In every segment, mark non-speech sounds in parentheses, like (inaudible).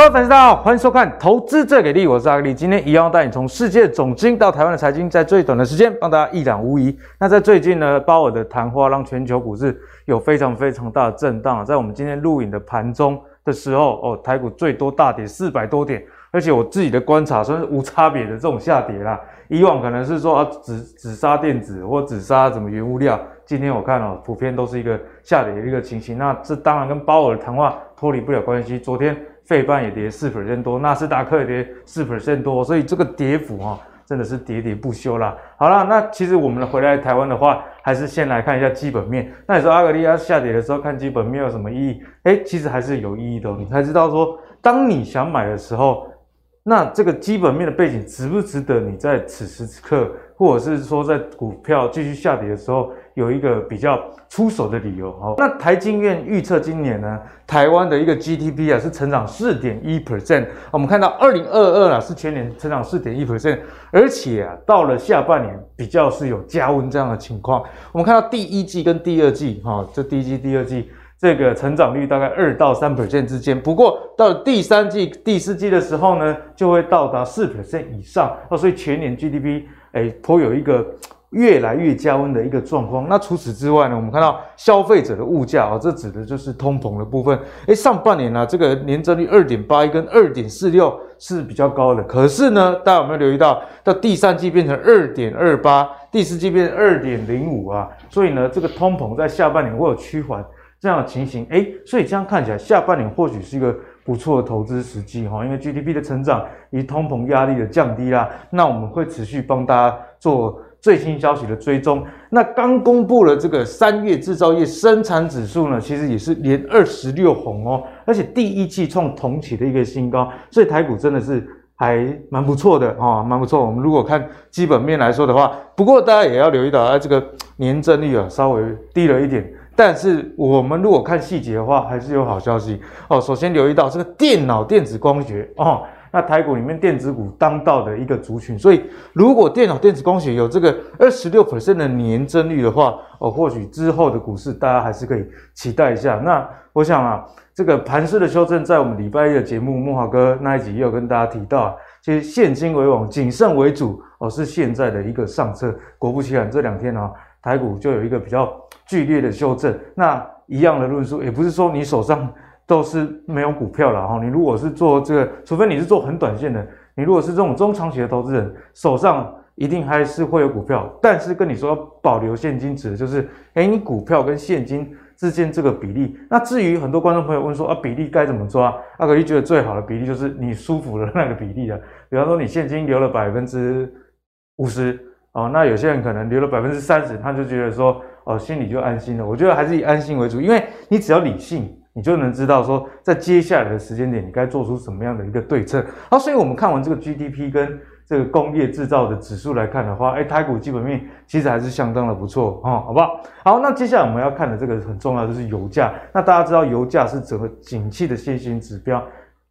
各位粉丝大家好，欢迎收看《投资最给力》，我是阿力。今天一样带你从世界总经到台湾的财经，在最短的时间帮大家一览无遗。那在最近呢，鲍尔的谈话让全球股市有非常非常大的震荡。在我们今天录影的盘中的时候，哦，台股最多大跌四百多点，而且我自己的观察算是无差别的这种下跌啦。以往可能是说啊，只只杀电子或只杀什么原物料，今天我看哦，普遍都是一个下跌的一个情形。那这当然跟鲍尔的谈话脱离不了关系。昨天。费半也跌四 percent 多，纳斯达克也跌四 percent 多，所以这个跌幅哈、真的是喋喋不休啦。好啦，那其实我们回来台湾的话，还是先来看一下基本面。那你说阿格利亚下跌的时候看基本面有什么意义？诶，其实还是有意义的。你才知道说，当你想买的时候，那这个基本面的背景值不值得你在此时此刻，或者是说在股票继续下跌的时候？有一个比较出手的理由哦。那台经院预测今年呢，台湾的一个 GDP 啊是成长四点一 percent。我们看到二零二二啊是全年成长四点一 percent，而且啊到了下半年比较是有加温这样的情况。我们看到第一季跟第二季哈，这第一季、第二季这个成长率大概二到三 percent 之间。不过到了第三季、第四季的时候呢，就会到达四 percent 以上哦。所以全年 GDP 哎颇有一个。越来越加温的一个状况。那除此之外呢，我们看到消费者的物价啊，这指的就是通膨的部分。诶，上半年呢、啊，这个年增率二点八一跟二点四六是比较高的。可是呢，大家有没有留意到，到第三季变成二点二八，第四季变成二点零五啊？所以呢，这个通膨在下半年会有趋缓这样的情形。诶，所以这样看起来，下半年或许是一个不错的投资时机哈，因为 GDP 的成长以及通膨压力的降低啦，那我们会持续帮大家做。最新消息的追踪，那刚公布了这个三月制造业生产指数呢，其实也是连二十六红哦，而且第一季创同期的一个新高，所以台股真的是还蛮不错的哦，蛮不错。我们如果看基本面来说的话，不过大家也要留意到啊，这个年增率啊稍微低了一点，但是我们如果看细节的话，还是有好消息哦。首先留意到这个电脑电子光学哦。那台股里面电子股当道的一个族群，所以如果电脑电子工学有这个二十六 percent 的年增率的话，哦，或许之后的股市大家还是可以期待一下。那我想啊，这个盘势的修正，在我们礼拜一的节目木华哥那一集也有跟大家提到，其实现金为王，谨慎为主哦，是现在的一个上策。果不其然，这两天啊，台股就有一个比较剧烈的修正。那一样的论述，也不是说你手上。都是没有股票了哈，你如果是做这个，除非你是做很短线的，你如果是这种中长期的投资人，手上一定还是会有股票。但是跟你说保留现金，指的就是，诶，你股票跟现金之间这个比例。那至于很多观众朋友问说啊，比例该怎么抓？阿格力觉得最好的比例就是你舒服的那个比例了。比方说你现金留了百分之五十哦，那有些人可能留了百分之三十，他就觉得说哦，心里就安心了。我觉得还是以安心为主，因为你只要理性。你就能知道说，在接下来的时间点，你该做出什么样的一个对策。好，所以我们看完这个 GDP 跟这个工业制造的指数来看的话，哎，台股基本面其实还是相当的不错哦，好不好？好，那接下来我们要看的这个很重要，就是油价。那大家知道，油价是整个景气的先行指标。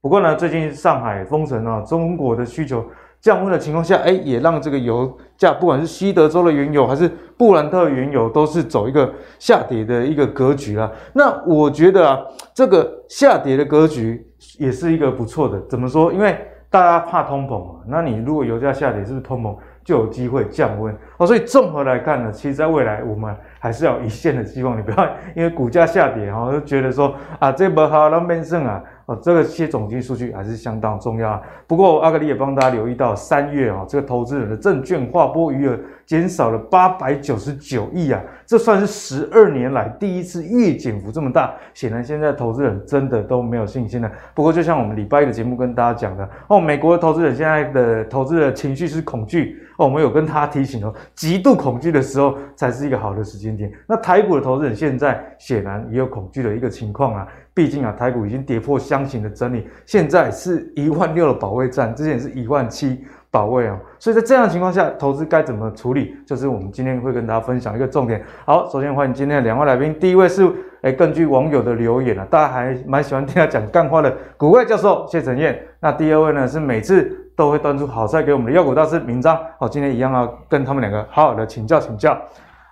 不过呢，最近上海封城啊，中国的需求。降温的情况下，哎，也让这个油价，不管是西德州的原油还是布兰特原油，都是走一个下跌的一个格局啦。那我觉得啊，这个下跌的格局也是一个不错的。怎么说？因为大家怕通膨嘛，那你如果油价下跌，是不是通膨就有机会降温？哦，所以综合来看呢，其实在未来我们还是要一线的希望。你不要因为股价下跌哈，就觉得说啊，这不好，那变胜啊。哦，这个些总经数据还是相当重要。不过阿格力也帮大家留意到，三月啊，这个投资人的证券划拨余额减少了八百九十九亿啊，这算是十二年来第一次月减幅这么大。显然现在投资人真的都没有信心了。不过就像我们礼拜一的节目跟大家讲的哦，美国的投资人现在的投资的情绪是恐惧我们有跟他提醒哦，极度恐惧的时候才是一个好的时间点。那台股的投资人现在显然也有恐惧的一个情况啊。毕竟啊，台股已经跌破箱型的整理，现在是一万六的保卫战，之前是一万七保卫啊，所以在这样的情况下，投资该怎么处理，就是我们今天会跟大家分享一个重点。好，首先欢迎今天的两位来宾，第一位是诶，根据网友的留言啊，大家还蛮喜欢听他讲干话的古怪教授谢承彦。那第二位呢，是每次都会端出好菜给我们的妖股大师明章。好，今天一样要跟他们两个好好的请教请教。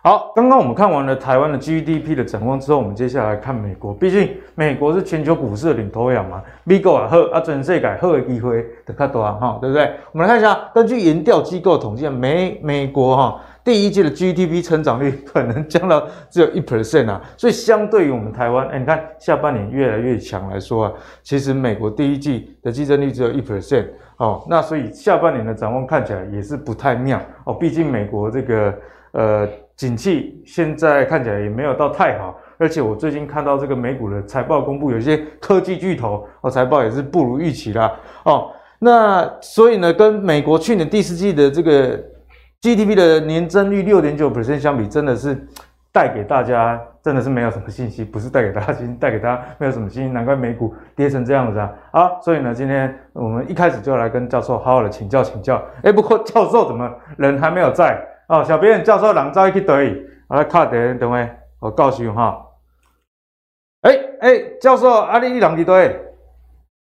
好，刚刚我们看完了台湾的 GDP 的展望之后，我们接下来看美国。毕竟美国是全球股市的领头羊嘛，美国啊好啊，全世界好的机会的较多哈，对不对？我们来看一下，根据研调机构统计，美美国哈第一季的 GDP 成长率可能降到只有一 percent 啊，所以相对于我们台湾，哎，你看下半年越来越强来说啊，其实美国第一季的竞争率只有一 percent 哦，那所以下半年的展望看起来也是不太妙哦，毕竟美国这个呃。景气现在看起来也没有到太好，而且我最近看到这个美股的财报公布，有些科技巨头哦财报也是不如预期啦哦。那所以呢，跟美国去年第四季的这个 GDP 的年增率六点九 percent 相比，真的是带给大家真的是没有什么信心，不是带给大家信心，带给大家没有什么信心，难怪美股跌成这样子啊。好，所以呢，今天我们一开始就来跟教授好好的请教请教。哎，不过教授怎么人还没有在？哦，小编教授人在去哪里？我来卡电，等会我告诉你哈。哎、哎、教授，阿里你人在哪里？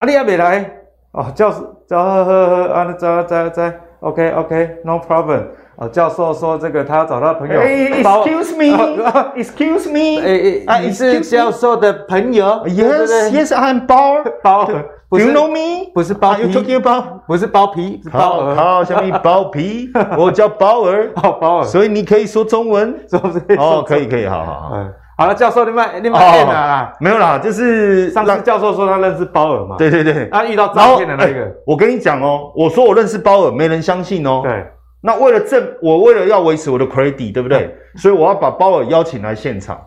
阿里还没来？哦，教授，教呵呵呵，啊，在在在，OK OK，No problem。哦，教授说这个他要找他朋友。哎，Excuse me，Excuse me，(laughs) 哎哎，你是教授的朋友？Yes Yes，I'm 包尔，鲍尔。不是 you know me？不是包皮，不是包皮，是包尔。好，下面 (laughs) 包皮，我叫包尔。(laughs) 哦，包尔。所以你可以说中文，是不是？哦，可以，可以，好好好。嗯，好了，教授，你们你们骗啦？没有啦，就是上次教授说他认识包尔嘛。对对对。他遇到诈骗的那个，我跟你讲哦，我说我认识包尔，没人相信哦。对。那为了证，我为了要维持我的 credit，对不对？所以我要把鲍尔邀请来现场。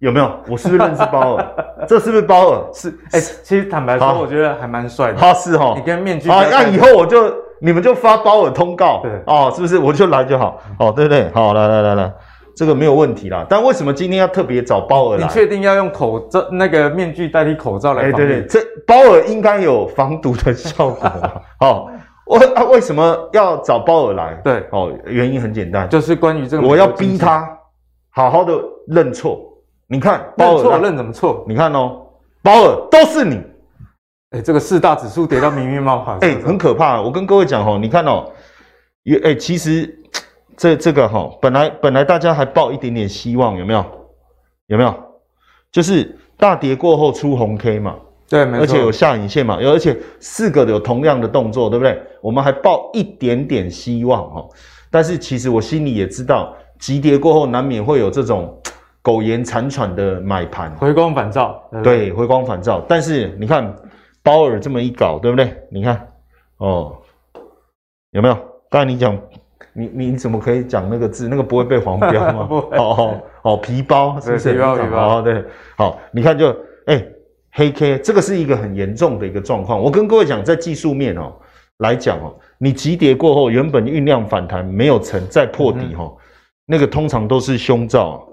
有没有？我是不是认识鲍尔？(laughs) 这是不是鲍尔？是。哎、欸，其实坦白说，我觉得还蛮帅的。他是哈。你跟面具。好，那以后我就你们就发鲍尔通告。对。哦，是不是？我就来就好。哦，对不对？好，来来来来，这个没有问题啦。但为什么今天要特别找鲍尔来？你确定要用口罩那个面具代替口罩来？哎、欸，对对，这鲍尔应该有防毒的效果吧？(laughs) 哦，我啊，为什么要找鲍尔来？对。哦，原因很简单，就是关于这个，我要逼他好好的认错。你看，鲍尔认错认怎么错？你看哦，鲍尔都是你，哎，这个四大指数跌到明明冒汗，哎，很可怕。我跟各位讲哦，你看哦，也哎，其实这这个哈，本来本来大家还抱一点点希望，有没有？有没有？就是大跌过后出红 K 嘛，对，没错，而且有下影线嘛，有而且四个有同样的动作，对不对？我们还抱一点点希望哦，但是其实我心里也知道，急跌过后难免会有这种。苟延残喘的买盘，回光返照，对，对，回光返照。但是你看包尔这么一搞，对不对？你看哦，有没有？刚才你讲，你你怎么可以讲那个字？那个不会被黄标吗？(laughs) 不会。哦哦哦，皮包是不是？皮包皮包。哦，对，好，你看就哎，黑 K，这个是一个很严重的一个状况。我跟各位讲，在技术面哦来讲哦，你急跌过后，原本酝酿反弹没有成，再破底哈、嗯，那个通常都是胸罩。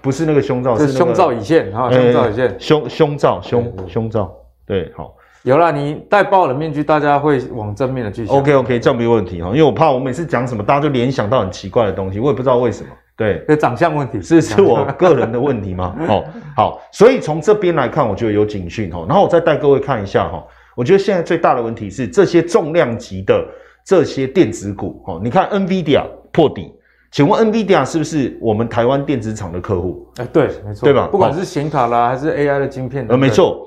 不是那个胸罩，是胸罩已现啊，胸罩已现，胸胸罩胸胸罩，对，好，有了，你戴鲍尔的面具，大家会往正面的去想。OK OK，这样没问题哈，因为我怕我每次讲什么，大家就联想到很奇怪的东西，我也不知道为什么。对，这长相问题，是是我个人的问题吗？(laughs) 哦，好，所以从这边来看，我觉得有警讯哦，然后我再带各位看一下哈，我觉得现在最大的问题是这些重量级的这些电子股哦，你看 NVIDIA 破底。请问 NVIDIA 是不是我们台湾电子厂的客户？哎，对，没错，对吧？不管是显卡啦，还是 AI 的晶片，呃，没错。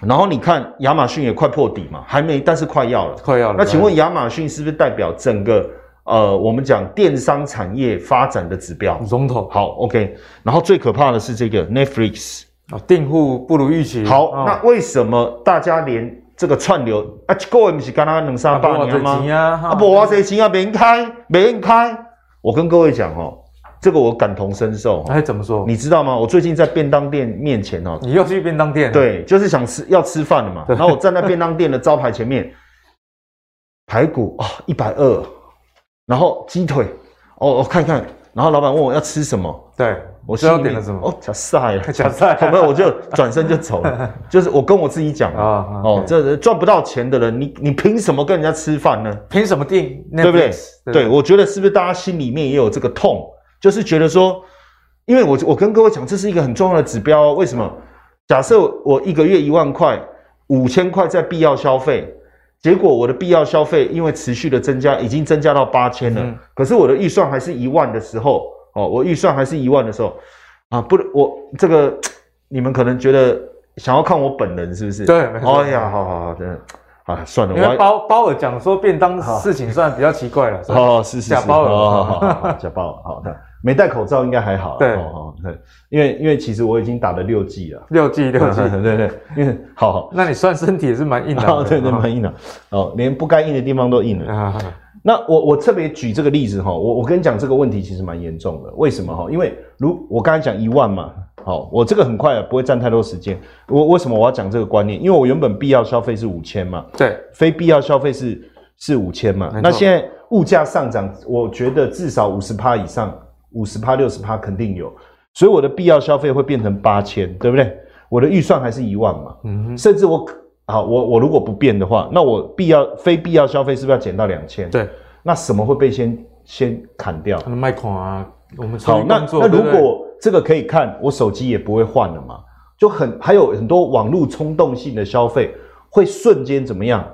然后你看亚马逊也快破底嘛，还没，但是快要了，快要了。那请问亚马逊是不是代表整个呃，我们讲电商产业发展的指标？龙头。好，OK。然后最可怕的是这个 Netflix 啊，订户不如预期。好，哦，那为什么大家连这个串流啊，这个不是刚刚两三百年吗？啊，不，我这钱啊，没人开，没人开。我跟各位讲哦，这个我感同身受。哎，怎么说？你知道吗？我最近在便当店面前哦，你又去便当店？对，就是想吃要吃饭了嘛。然后我站在便当店的招牌前面，排骨啊一百二，然后鸡腿哦，我看看。然后老板问我要吃什么？对，我需要点了什么？哦，假赛，(laughs) 假赛。(laughs) 后面我就转身就走了。(laughs) 就是我跟我自己讲啊，哦，这赚不到钱的人，你你凭什么跟人家吃饭呢？凭什么定？对不对？对，我觉得是不是大家心里面也有这个痛？就是觉得说，因为我我跟各位讲，这是一个很重要的指标。为什么？假设我一个月一万块，五千块在必要消费，结果我的必要消费因为持续的增加，已经增加到八千了，嗯、可是我的预算还是一万的时候，哦，我预算还是一万的时候，啊，不，我这个你们可能觉得想要看我本人是不是？对，没错。哎呀，好好好，真的。啊，算了，因为包包尔讲说便当事情算比较奇怪了。哦，是是是，假包尔，好好好，假包尔，好的，没戴口罩应该还好。对，哦，对，因为因为其实我已经打了六剂了。六剂，六剂，(laughs) 对对，因为好好，(laughs) 那你算身体也是蛮硬的。对对，蛮硬的。哦，连不该硬的地方都硬了。那我我特别举这个例子哈，我我跟你讲这个问题其实蛮严重的。为什么哈？因为如我刚才讲一万嘛。好，我这个很快啊，不会占太多时间。我为什么我要讲这个观念？因为我原本必要消费是五千嘛，对，非必要消费是是五千嘛。那现在物价上涨，我觉得至少五十趴以上，五十趴六十趴肯定有，所以我的必要消费会变成八千，对不对？我的预算还是一万嘛，嗯哼，甚至我好，我我如果不变的话，那我必要非必要消费是不是要减到两千？对，那什么会被先先砍掉？可能卖款啊，我们好，那那如果。这个可以看，我手机也不会换了嘛，就很还有很多网络冲动性的消费会瞬间怎么样？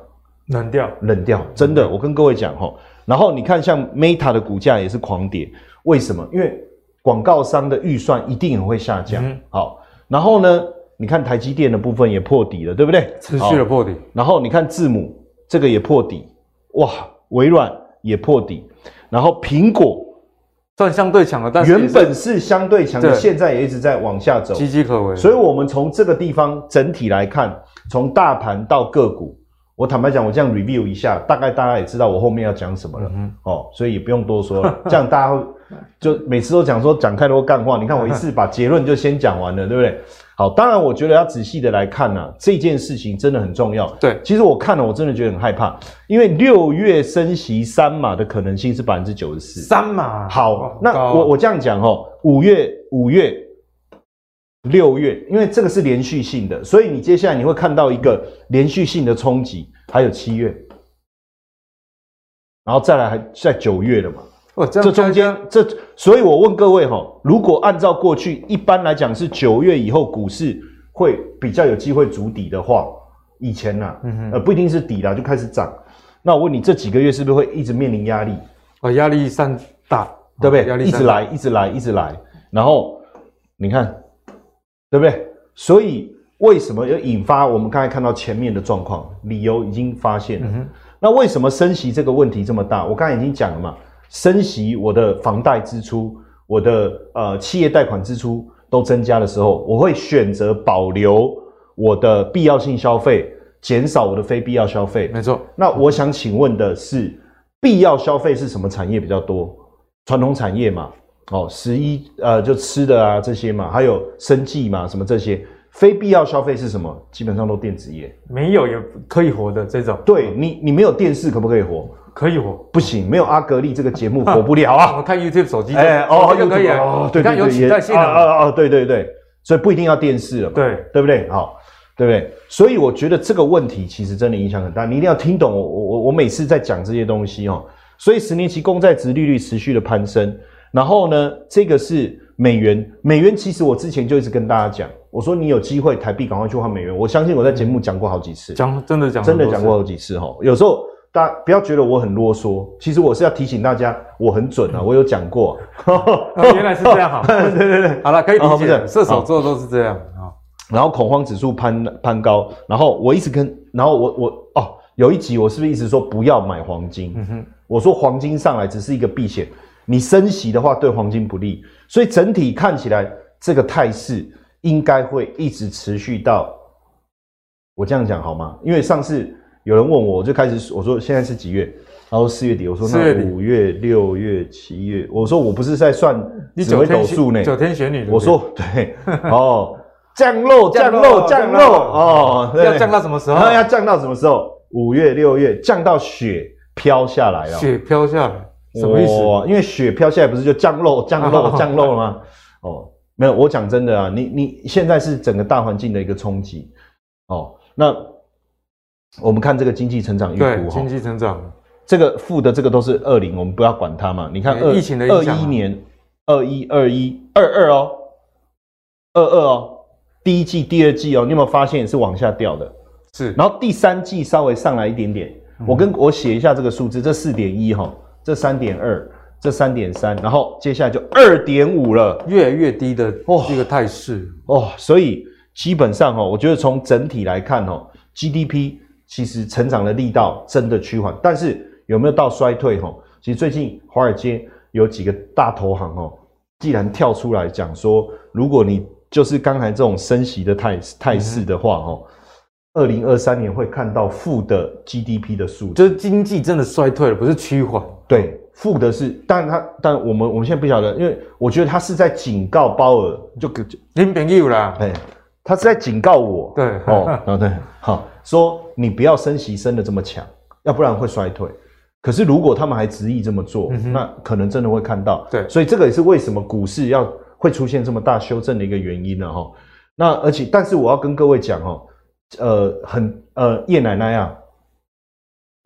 冷掉，冷掉，真的，我跟各位讲哈。然后你看，像 Meta 的股价也是狂跌，为什么？因为广告商的预算一定也会下降。嗯、好，然后呢，你看台积电的部分也破底了，对不对？持续的破底。然后你看字母这个也破底，哇，微软也破底，然后苹果。算相对强的，但是原本是相对强的，现在也一直在往下走，岌岌可危。所以，我们从这个地方整体来看，从大盘到个股，我坦白讲，我这样 review 一下，大概大家也知道我后面要讲什么了。嗯、哦，所以也不用多说了，(laughs) 这样大家会就每次都讲说讲太多干话。你看我一次 (laughs) 把结论就先讲完了，对不对？好，当然我觉得要仔细的来看呢、啊，这件事情真的很重要。对，其实我看了，我真的觉得很害怕，因为六月升息三码的可能性是百分之九十四。三码，好，哦、那我我这样讲哦，五月、五月、六月，因为这个是连续性的，所以你接下来你会看到一个连续性的冲击，还有七月，然后再来还在九月了嘛。这，这中间，这所以，我问各位哈，如果按照过去一般来讲是九月以后股市会比较有机会筑底的话，以前呢、啊，嗯哼，呃，不一定是底啦，就开始涨。那我问你，这几个月是不是会一直面临压力？啊，压力山大，对不对？压力一直来，一直来，一直来。然后你看，对不对？所以为什么要引发我们刚才看到前面的状况？理由已经发现了。嗯、那为什么升息这个问题这么大？我刚才已经讲了嘛。升息，我的房贷支出，我的呃企业贷款支出都增加的时候，我会选择保留我的必要性消费，减少我的非必要消费。没错。那我想请问的是，必要消费是什么产业比较多？传统产业嘛，哦，十一呃就吃的啊这些嘛，还有生计嘛，什么这些。非必要消费是什么？基本上都电子业，没有也可以活的这种。对你，你没有电视可不可以活？可以活，不行，没有阿格力这个节目活不了啊！(laughs) 我看 YouTube 手机，哎，哦，就可以哦，对对对，有取代性的，哦哦对对对，所以不一定要电视了嘛，对对不对？好，对不对？所以我觉得这个问题其实真的影响很大，你一定要听懂我我我每次在讲这些东西哦。所以十年期公债值利率持续的攀升，然后呢，这个是美元，美元其实我之前就一直跟大家讲，我说你有机会台币赶快去换美元，我相信我在节目讲过好几次，讲真的讲真的讲过好几次哈，有时候。大家不要觉得我很啰嗦，其实我是要提醒大家，我很准啊，我有讲过。原来是这样，(laughs) 好，对对对，好了，可以理解。射手座都是这样。啊。然后恐慌指数攀攀高，然后我一直跟，然后我我哦，有一集我是不是一直说不要买黄金？嗯哼，我说黄金上来只是一个避险，你升息的话对黄金不利，所以整体看起来这个态势应该会一直持续到，我这样讲好吗？因为上次。有人问我，我就开始我说现在是几月？然后四月底，我说那五月、六月、七月，我说我不是在算紫微斗数呢。九天玄女，我说 (laughs) 对哦，降落降落 (laughs) 降落哦，要降到什么时候？(laughs) 要降到什么时候？五月、六月降到雪飘下来了。雪飘下来什么意思？因为雪飘下来不是就降落 (laughs) 降落降落了吗？哦，没有，我讲真的啊，你你现在是整个大环境的一个冲击哦，那。我们看这个经济成长预估，经济成长，这个负的这个都是二零，我们不要管它嘛。你看二疫情的二一年，二一二一二二哦，二二哦，第一季、第二季哦，你有没有发现是往下掉的？是，然后第三季稍微上来一点点，嗯、我跟我写一下这个数字，这四点一哈，这三点二，这三点三，然后接下来就二点五了，越来越低的哦，这个态势哦，所以基本上哦，我觉得从整体来看哦，GDP 其实成长的力道真的趋缓，但是有没有到衰退哈？其实最近华尔街有几个大投行哦，既然跳出来讲说，如果你就是刚才这种升息的态态势的话哦。嗯二零二三年会看到负的 GDP 的数字，就是经济真的衰退了，不是趋缓。对，负的是，但他，但我们我们现在不晓得，因为我觉得他是在警告鲍尔，就林朋友啦，哎，他是在警告我，对，哦，哦对，好，说你不要升息升的这么强，要不然会衰退。可是如果他们还执意这么做，嗯、那可能真的会看到。对，所以这个也是为什么股市要会出现这么大修正的一个原因呢？哈，那而且，但是我要跟各位讲哦。呃，很呃，叶奶奶啊，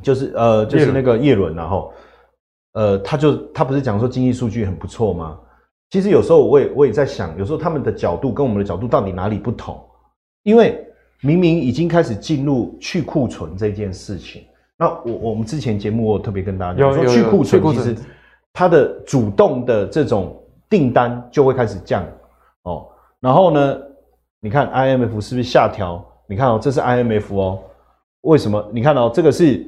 就是呃，就是那个叶伦，然后呃，他就他不是讲说经济数据很不错吗？其实有时候我也我也在想，有时候他们的角度跟我们的角度到底哪里不同？因为明明已经开始进入去库存这件事情，那我我们之前节目我特别跟大家讲说，去库存其实它的主动的这种订单就会开始降哦，然后呢，你看 IMF 是不是下调？你看哦，这是 IMF 哦，为什么？你看哦，这个是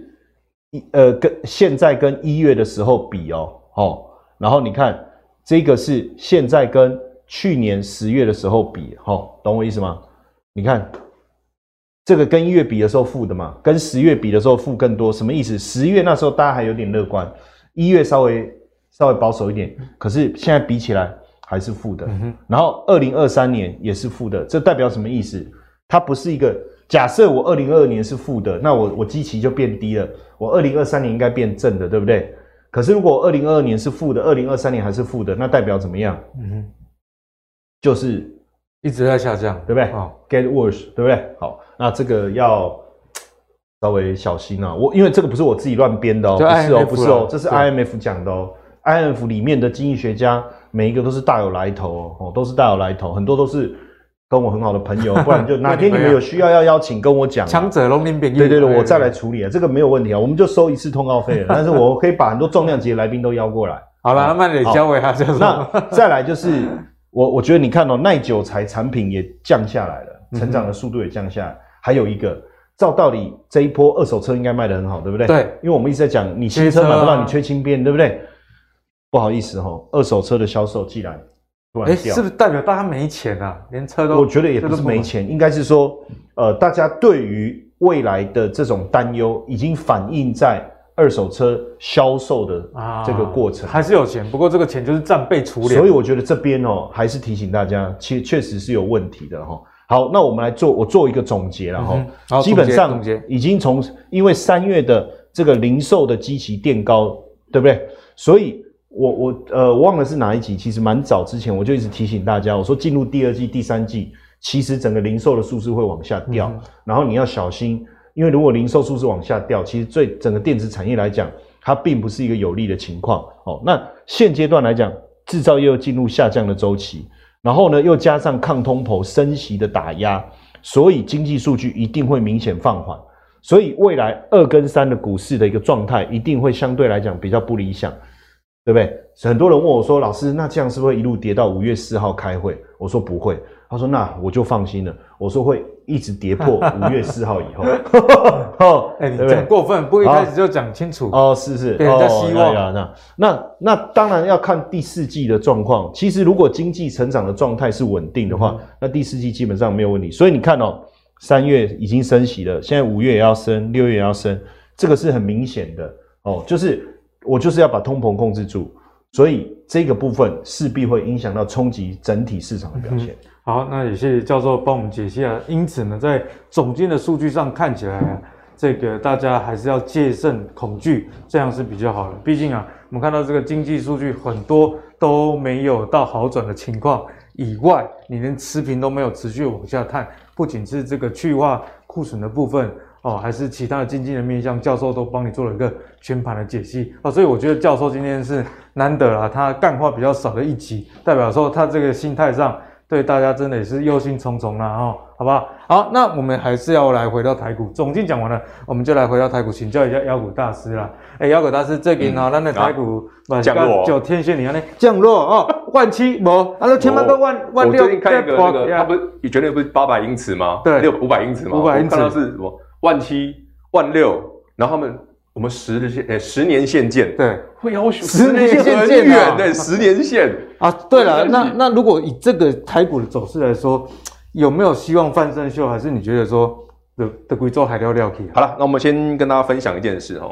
一呃，跟现在跟一月的时候比哦，哦，然后你看这个是现在跟去年十月的时候比，哦，懂我意思吗？你看这个跟一月比的时候负的嘛，跟十月比的时候负更多，什么意思？十月那时候大家还有点乐观，一月稍微稍微保守一点，可是现在比起来还是负的。嗯、然后二零二三年也是负的，这代表什么意思？它不是一个假设，我二零二二年是负的，那我我基期就变低了。我二零二三年应该变正的，对不对？可是如果二零二二年是负的，二零二三年还是负的，那代表怎么样？嗯哼，就是一直在下降，对不对？哦，get worse，对不对？好，那这个要稍微小心啊。我因为这个不是我自己乱编的哦，不是哦，不是哦，这是 IMF 讲的哦。IMF 里面的经济学家每一个都是大有来头哦，都是大有来头，很多都是。跟我很好的朋友，(laughs) 不然就哪天你们有需要要邀请，跟我讲。强者龙鳞饼，对对对，我再来处理啊，这个没有问题啊，我们就收一次通告费了。但是我可以把很多重量级的来宾都邀过来。好了，那慢点交给他就。那再来就是我，我觉得你看到耐久材产品也降下来了，成长的速度也降下来。还有一个，照道理这一波二手车应该卖得很好，对不对？对，因为我们一直在讲，你新车买不到，你缺轻便，对不对？不好意思哈，二手车的销售既然。哎，是不是代表大家没钱啊？连车都……我觉得也不是没钱，应该是说，呃，大家对于未来的这种担忧，已经反映在二手车销售的这个过程。啊，还是有钱，不过这个钱就是战备储粮。所以我觉得这边哦，还是提醒大家，其实确实是有问题的哈。好，那我们来做，我做一个总结了哈。嗯、基本上已经从因为三月的这个零售的基期垫高，对不对？所以。我我呃忘了是哪一集，其实蛮早之前我就一直提醒大家，我说进入第二季、第三季，其实整个零售的数字会往下掉，嗯、然后你要小心，因为如果零售数字往下掉，其实对整个电子产业来讲，它并不是一个有利的情况。哦，那现阶段来讲，制造业又进入下降的周期，然后呢又加上抗通膨升息的打压，所以经济数据一定会明显放缓，所以未来二跟三的股市的一个状态一定会相对来讲比较不理想。对不对？很多人问我说：“老师，那这样是不是一路跌到五月四号开会？”我说：“不会。”他说：“那我就放心了。”我说：“会一直跌破 (laughs) 五月四号以后。(laughs) ”哦，哎，你讲过分，不一开始就讲清楚哦。是是，给人家希望。哦、那那那当然要看第四季的状况。其实如果经济成长的状态是稳定的话，嗯、那第四季基本上没有问题。所以你看哦，三月已经升息了，现在五月也要升，六月也要升，这个是很明显的哦，就是。我就是要把通膨控制住，所以这个部分势必会影响到冲击整体市场的表现。好，那也谢谢教授帮我们解析啊。因此呢，在总经的数据上看起来啊，这个大家还是要戒慎恐惧，这样是比较好的。毕竟啊，我们看到这个经济数据很多都没有到好转的情况以外，你连持平都没有持续往下探，不仅是这个去化库存的部分。哦，还是其他的经济的面向，教授都帮你做了一个全盘的解析哦，所以我觉得教授今天是难得啦，他干话比较少的一集，代表说他这个心态上对大家真的也是忧心忡忡啦哦，好不好？好，那我们还是要来回到台股，总经讲完了，我们就来回到台股，请教一下妖股大师啦。哎，妖股大师这边啊，咱的台股降落，就天线你看呢，降落哦，万七没，啊，千万个万万六，我最近看一个那个，它不是你绝对不是八百英尺吗？对，六五百英尺吗？五百英尺，看到是什么万七万六，然后他们。我们十日线，诶，十年线见，对，会要求十年线很远的十年线啊。对了，那那如果以这个台股的走势来说，(tsk) 有没有希望翻身秀？还是你觉得说的的贵州海料料可以？好了，那我们先跟大家分享一件事哈。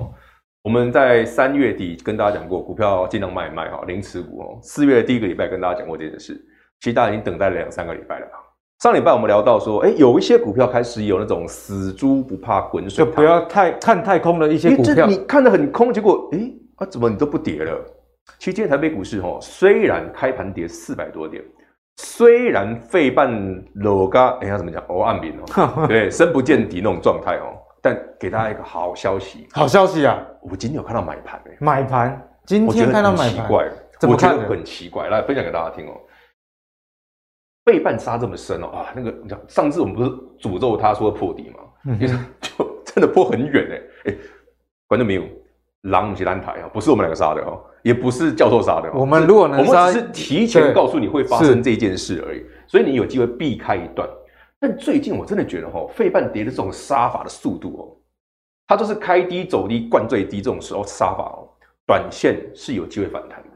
我们在三月底跟大家讲过，股票尽量卖一卖哈，零持股哦。四月的第一个礼拜跟大家讲过这件事，其实大家已经等待了两三个礼拜了。上礼拜我们聊到说，哎，有一些股票开始有那种死猪不怕滚水，就不要太看太空的一些股票。你看得很空，结果哎啊，怎么你都不跌了？其实今天台北股市哦，虽然开盘跌四百多点，虽然费半裸嘎，哎呀怎么讲？哦暗平哦，(laughs) 对，深不见底那种状态哦。但给大家一个好消息，好消息啊！我今天有看到买盘哎，买盘，今天看到买盘，奇怪，我觉得很奇怪，来分享给大家听哦。费半杀这么深哦啊，那个你讲上次我们不是诅咒他说破底吗？嗯，就 (laughs) 真的破很远哎哎，观众没有，狼不是单台啊，不是我们两个杀的哦，也不是教授杀的。我们如果能杀，我们只是提前告诉你会发生这件事而已，所以你有机会避开一段。但最近我真的觉得哈，费半跌的这种杀法的速度哦，它就是开低走低，灌最低这种时候杀法哦，短线是有机会反弹的。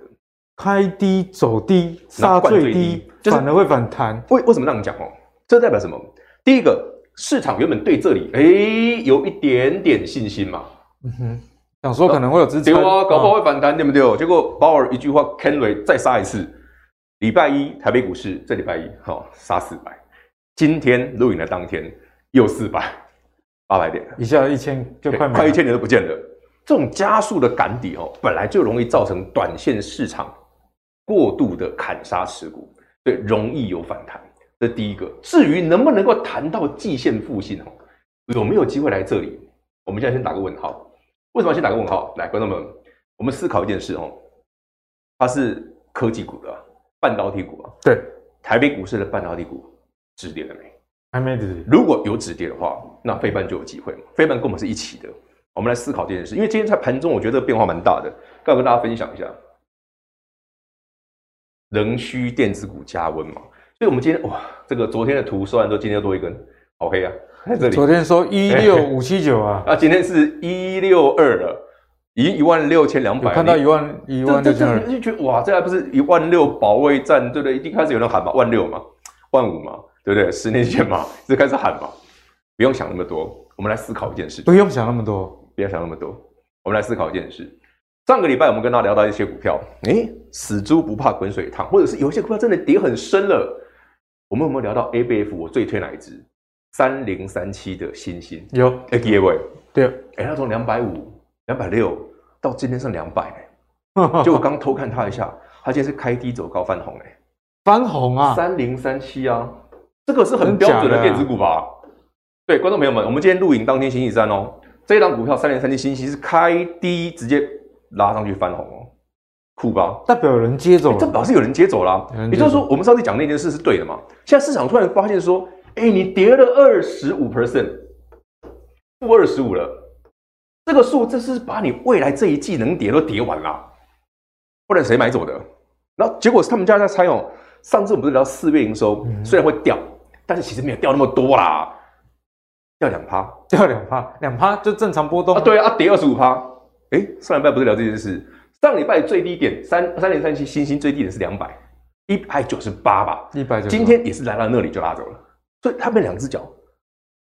开低走低，杀最低，反而会反弹。为为什么这样讲哦？这代表什么？第一个，市场原本对这里诶有一点点信心嘛。嗯哼，想说可能会有支撑，对啊，搞不好会反弹，对不对？结果鲍尔一句话，Kenry 再杀一次。礼拜一台北股市，这礼拜一好杀四百，今天录影的当天又四百，八百点，一下一千就快快一千点都不见了。这种加速的赶底哦，本来就容易造成短线市场。过度的砍杀持股，对，容易有反弹。这第一个。至于能不能够谈到季线附近哦，有没有机会来这里？我们现在先打个问号。为什么先打个问号？来，观众们，我们思考一件事哦，它是科技股的半导体股啊。对，台北股市的半导体股止跌了没？还没止跌。如果有止跌的话，那费半就有机会嘛。费半跟我们是一起的。我们来思考这件事，因为今天在盘中，我觉得变化蛮大的，刚跟大家分享一下。仍需电子股加温嘛？所以，我们今天哇，这个昨天的图说完之后，今天又多一根，好黑啊！在这里，昨天说一六五七九啊，(laughs) 啊，今天是一六二了，一一万六千两百，看到一万一万六千二，就觉得哇，这还不是一万六保卫战，对不对？一开始有人喊嘛，万六嘛，万五嘛，对不对？十年前嘛，就开始喊嘛，不用想那么多，我们来思考一件事，不用想那么多，不要想那么多，我们来思考一件事。上个礼拜我们跟大家聊到一些股票，诶，死猪不怕滚水烫，或者是有一些股票真的跌很深了。我们有没有聊到 A B F？我最推哪一支？三零三七的星星有 A G A 位对，哎，它从两百五、两百六到今天剩两百，哎，就我刚偷看它一下，它今天是开低走高翻红，哎，翻红啊！三零三七啊，这个是很标准的电子股吧？啊、对，观众朋友们，我们今天录影当天星期三哦，这一档股票三零三七星星是开低直接。拉上去翻红哦，酷吧？代表有人接走了，这表示有人接走了。也就是说，我们上次讲那件事是对的嘛？现在市场突然发现说，哎，你跌了二十五 percent，负二十五了，这个数这是把你未来这一季能跌都跌完了，不然谁买走的？然后结果是他们家在猜哦，上次我们不是聊四月营收，虽然会掉，但是其实没有掉那么多啦，掉两趴，掉两趴，两趴就正常波动啊。对啊，跌二十五趴。哎，上礼拜不是聊这件事？上礼拜最低点三三零三七，星星最低点是两百一百九十八吧？一百九，今天也是来到那里就拉走了。所以他们两只脚，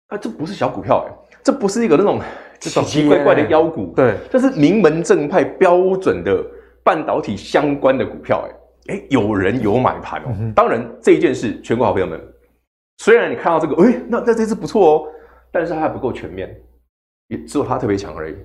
啊，这不是小股票哎，这不是一个那种奇奇怪怪的妖股，对，这是名门正派标准的半导体相关的股票哎，哎，有人有买盘哦。嗯、当然这一件事，全国好朋友们，虽然你看到这个，哎，那那这支不错哦，但是它还不够全面，也只有它特别强而已。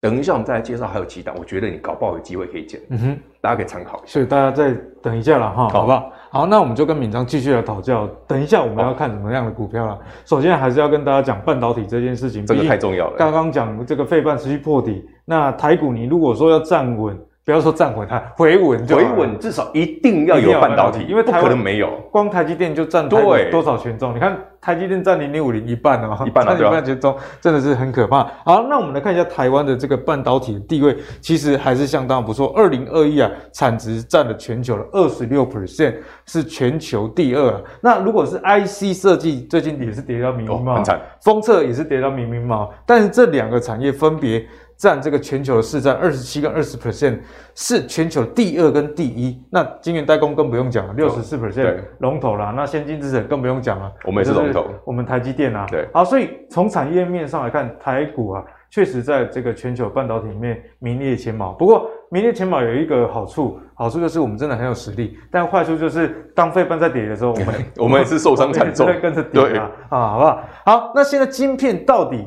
等一下，我们再来介绍还有几档，我觉得你搞不好有机会可以捡。嗯哼，大家可以参考一下。所以大家再等一下了哈，好，好不好？好，那我们就跟敏章继续来讨教。等一下我们要看什么样的股票了？首先还是要跟大家讲半导体这件事情，这个太重要了。刚刚讲这个费半持续破底，那台股你如果说要站稳不要说站稳它，回稳就回稳，至少一定要有半导体，因为台湾可能没有，光台积电就占台多少权重？你看台积电占零零五零一半哦，一半了，(laughs) 一半权重，真的是很可怕。好，那我们来看一下台湾的这个半导体的地位，其实还是相当不错。二零二一啊，产值占了全球的二十六 percent，是全球第二啊。那如果是 IC 设计，最近也是跌到明明毛，封测也是跌到明明毛，但是这两个产业分别。占这个全球的市占二十七跟二十 percent，是全球第二跟第一。那晶圆代工更不用讲了，六十四 percent 龙头啦。那先进制程更不用讲了，我们也是龙头，我们台积电啊。对，好，所以从产业面上来看，台股啊，确实在这个全球半导体里面名列前茅。不过名列前茅有一个好处，好处就是我们真的很有实力，但坏处就是当费半在跌的时候，我们 (laughs) 我们也是受伤惨重，会跟着跌啊，啊，好不好？好，那现在晶片到底？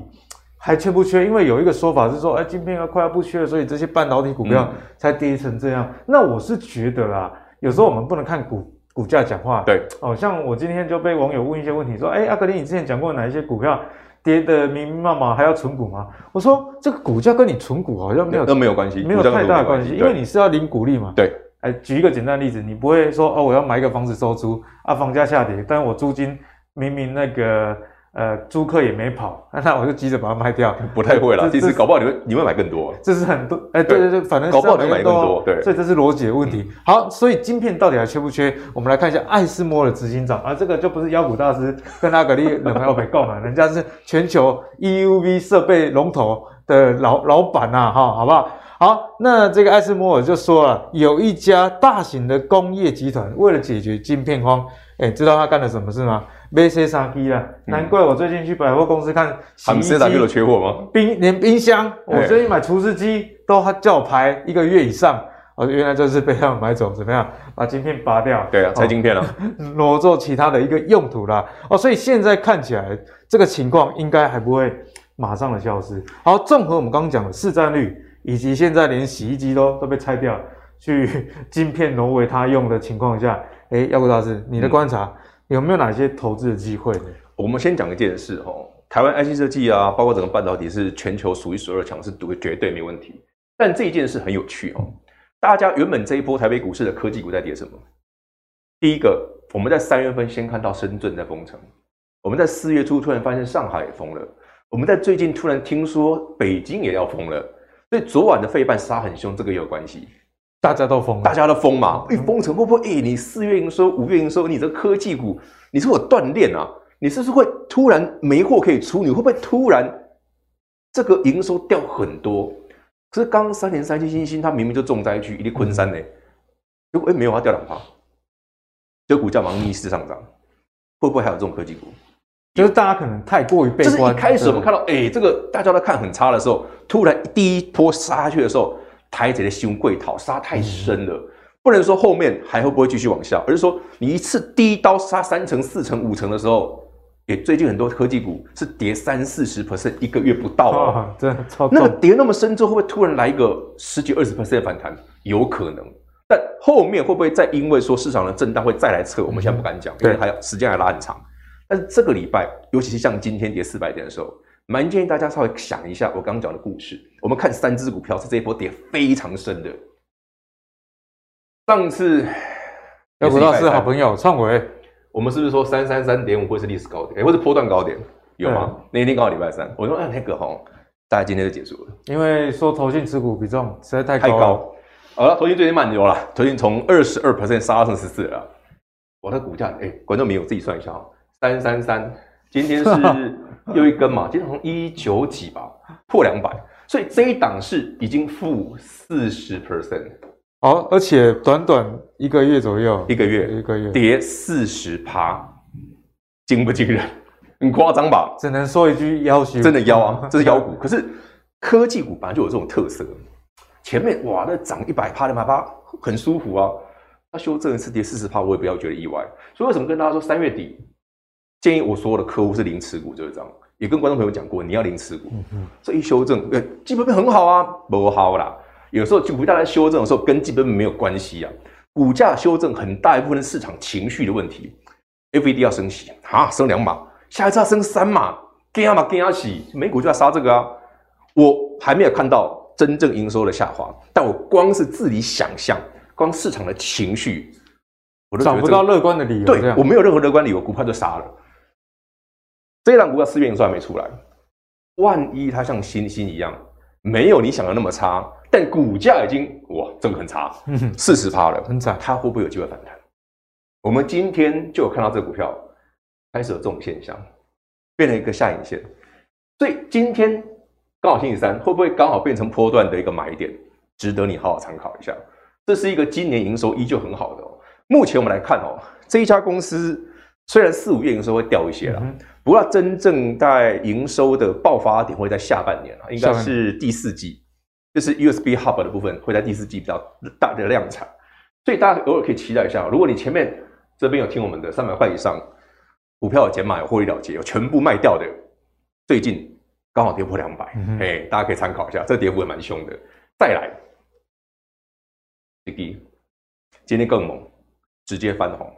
还缺不缺？因为有一个说法是说，哎，晶片要快要不缺了，所以这些半导体股票才跌成这样。嗯、那我是觉得啦，有时候我们不能看股股价讲话。对，哦，像我今天就被网友问一些问题，说，哎，阿格林，你之前讲过哪一些股票跌得明明白白，还要存股吗？我说，这个股价跟你存股好像没有都没有关系，没有太大的关系，因为你是要领股利嘛。对，哎，举一个简单例子，你不会说，哦，我要买一个房子收租啊，房价下跌，但是我租金明明那个。呃，租客也没跑，(laughs) 那我就急着把它卖掉。(laughs) 不太会啦，其实搞不好你会你会买更多。这是很多，哎，对对对，反正搞不好你买更多，对。所以这是逻辑的问题。好，所以晶片到底还缺不缺？我们来看一下爱斯摩尔执行长啊，这个就不是妖股大师跟阿格力冷朋友被告嘛，人家是全球 EUV 设备龙头的老老板呐，哈，好不好？好，那这个艾斯摩尔就说了，有一家大型的工业集团为了解决晶片荒，哎，知道他干了什么事吗？买洗衫机啦，难怪我最近去百货公司看洗衣机，有缺货吗？冰连冰箱，我最近买厨师机都叫我排一个月以上。哦，原来这是被他们买走，怎么样？把晶片拔掉？对啊，拆晶片了，(laughs) 挪做其他的一个用途啦。哦，所以现在看起来这个情况应该还不会马上的消失。好，综合我们刚刚讲的市占率，以及现在连洗衣机都都被拆掉，去 (laughs) 晶片挪为他用的情况下，哎，妖股大师，你的观察？嗯有没有哪些投资的机会呢？我们先讲一件事哦，台湾 IC 设计啊，包括整个半导体是全球数一数二强，是绝绝对没问题。但这一件事很有趣哦，大家原本这一波台北股市的科技股在跌什么？第一个，我们在三月份先看到深圳在封城，我们在四月初突然发现上海也封了，我们在最近突然听说北京也要封了，所以昨晚的费半杀很凶，这个也有关系。大家都疯，大家都疯嘛！一封城会不会？哎，你四月营收、五月营收，你这科技股，你是不是有断链啊？你是不是会突然没货可以出？你会不会突然这个营收掉很多？可是刚三零三七欣兴，它明明就重灾区，一定昆山呢。如果哎没有，它掉两趴，这股价马上逆势上涨，会不会还有这种科技股？就是大家可能太过于悲观。就是一开始我们看到，哎，这个大家都看很差的时候，突然第一波杀下去的时候。台积的新贵套杀太深了，不能说后面还会不会继续往下，而是说你一次第一刀杀三成、四成、五成的时候，也最近很多科技股是跌三四十 percent 一个月不到啊，(laughs) 真的超那个跌那么深之后，会不会突然来一个十几二十 percent 的反弹？有可能，但后面会不会再因为说市场的震荡会再来测？我们现在不敢讲，因为还要时间还拉很长。但是这个礼拜，尤其是像今天跌四百点的时候。蛮建议大家稍微想一下我刚刚讲的故事。我们看三只股票是这一波跌非常深的。上次要不到是好朋友创维，我们是不是说三三三点五会是历史高点？哎，或是波段高点？有吗？那一天刚好礼拜三，我说那那个哈，大家今天就结束了。因为说投信持股比重实在太高，太高。好了，投信最近慢牛了，投信从二十二 percent 杀到成十四了。我的股价，哎，观众朋友自己算一下哈，三三三，今天是。又一根嘛，今天从一九几吧，破两百，所以这一档是已经负四十 percent，好，而且短短一个月左右，一个月一个月跌四十趴，惊不惊人？很夸张吧？只能说一句妖股，真的妖啊，(laughs) 这是妖股。可是科技股本来就有这种特色，前面哇那涨一百趴两百趴很舒服啊，它修正一次跌四十趴，我也不要觉得意外。所以为什么跟大家说三月底？建议我所有的客户是零持股，就是这样。也跟观众朋友讲过，你要零持股。这一修正，呃，基本面很好啊，不好啦。有时候就股价在修正的时候，跟基本面没有关系啊。股价修正很大一部分是市场情绪的问题。FED 要升息啊，升两码，下一次要升三码，惊嘛惊死，美股就要杀这个啊。我还没有看到真正营收的下滑，但我光是自己想象，光市场的情绪，我都、这个、找不到乐观的理由。对，我没有任何乐观理由，股票就杀了。这一档股票四月营收还没出来，万一它像星星一样，没有你想的那么差，但股价已经哇，这个很差，四十趴了，很惨，它会不会有机会反弹？我们今天就有看到这个股票开始有这种现象，变成一个下影线，所以今天刚好星期三，会不会刚好变成波段的一个买点，值得你好好参考一下。这是一个今年营收依旧很好的哦。目前我们来看哦，这一家公司虽然四五月营收会掉一些了，不过真正在营收的爆发点会在下半年啊，应该是第四季，就是 USB Hub 的部分会在第四季比较大的量产，所以大家偶尔可以期待一下。如果你前面这边有听我们的三百块以上股票有减码有获利了结有全部卖掉的，最近刚好跌破两百，哎，大家可以参考一下，这跌幅也蛮凶的。再来，滴滴今天更猛，直接翻红。